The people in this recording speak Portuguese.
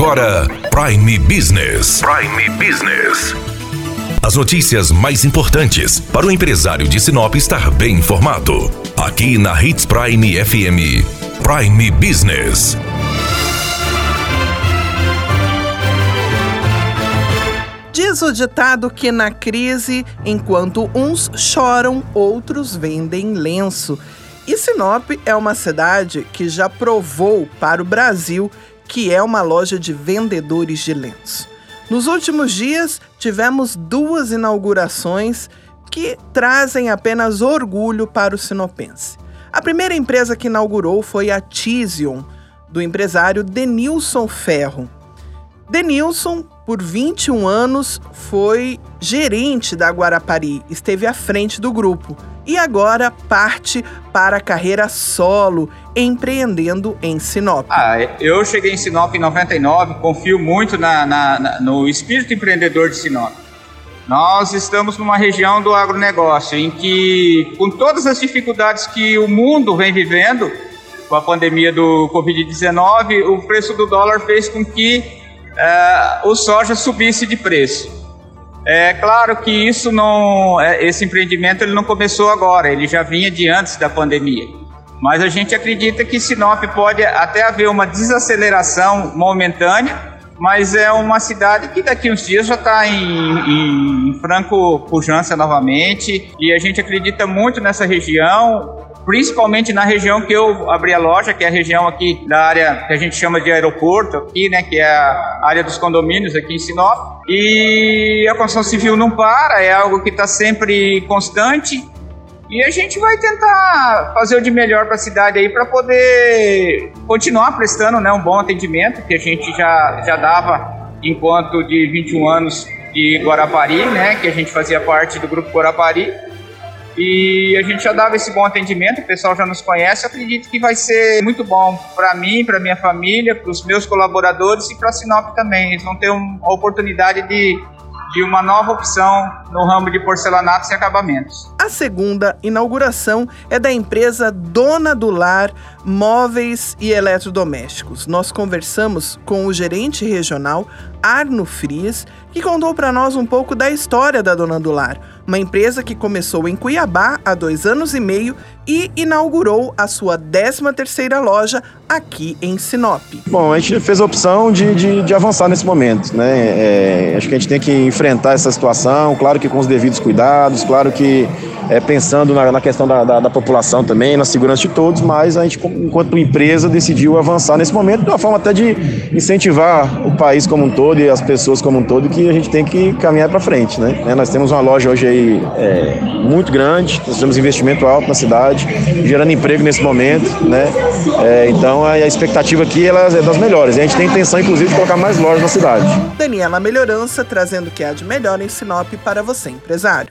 agora Prime Business. Prime Business. As notícias mais importantes para o empresário de Sinop estar bem informado. Aqui na Hits Prime FM. Prime Business. Diz o ditado que na crise, enquanto uns choram, outros vendem lenço. E Sinop é uma cidade que já provou para o Brasil que é uma loja de vendedores de lenço. Nos últimos dias, tivemos duas inaugurações que trazem apenas orgulho para o sinopense. A primeira empresa que inaugurou foi a Tizion, do empresário Denilson Ferro. Denilson, por 21 anos, foi gerente da Guarapari, esteve à frente do grupo e agora parte para a carreira solo, empreendendo em Sinop. Ah, eu cheguei em Sinop em 99, confio muito na, na, na, no espírito empreendedor de Sinop. Nós estamos numa região do agronegócio em que, com todas as dificuldades que o mundo vem vivendo, com a pandemia do Covid-19, o preço do dólar fez com que é, o soja subisse de preço. É claro que isso não, é, esse empreendimento ele não começou agora, ele já vinha de antes da pandemia. Mas a gente acredita que Sinop pode até haver uma desaceleração momentânea, mas é uma cidade que daqui uns dias já está em, em franco pujança novamente e a gente acredita muito nessa região principalmente na região que eu abri a loja, que é a região aqui da área que a gente chama de aeroporto, aqui, né, que é a área dos condomínios aqui em Sinop. E a construção civil não para, é algo que está sempre constante. E a gente vai tentar fazer o de melhor para a cidade aí para poder continuar prestando né, um bom atendimento que a gente já, já dava enquanto de 21 anos de Guarapari, né, que a gente fazia parte do grupo Guarapari. E a gente já dava esse bom atendimento, o pessoal já nos conhece. Acredito que vai ser muito bom para mim, para minha família, para os meus colaboradores e para a Sinop também. Eles vão ter uma oportunidade de de uma nova opção no ramo de porcelanatos e acabamentos. A segunda inauguração é da empresa Dona do Lar Móveis e Eletrodomésticos. Nós conversamos com o gerente regional Arno Frias, que contou para nós um pouco da história da Dona do Lar, uma empresa que começou em Cuiabá há dois anos e meio e inaugurou a sua 13ª loja aqui em Sinop. Bom, a gente fez a opção de, de, de avançar nesse momento, né? É, acho que a gente tem que enfrentar essa situação, claro que com os devidos cuidados, claro que é, pensando na, na questão da, da, da, população também, na segurança de todos, mas a gente, enquanto empresa, decidiu avançar nesse momento de uma forma até de incentivar o país como um todo e as pessoas como um todo que a gente tem que caminhar para frente, né? É, nós temos uma loja hoje aí é, muito grande, nós temos investimento alto na cidade, gerando emprego nesse momento, né? É, então a, a expectativa aqui ela é das melhores. A gente tem intenção, inclusive, de colocar mais lojas na cidade. Daniela Melhorança trazendo o que há de melhor em Sinop para você, empresário.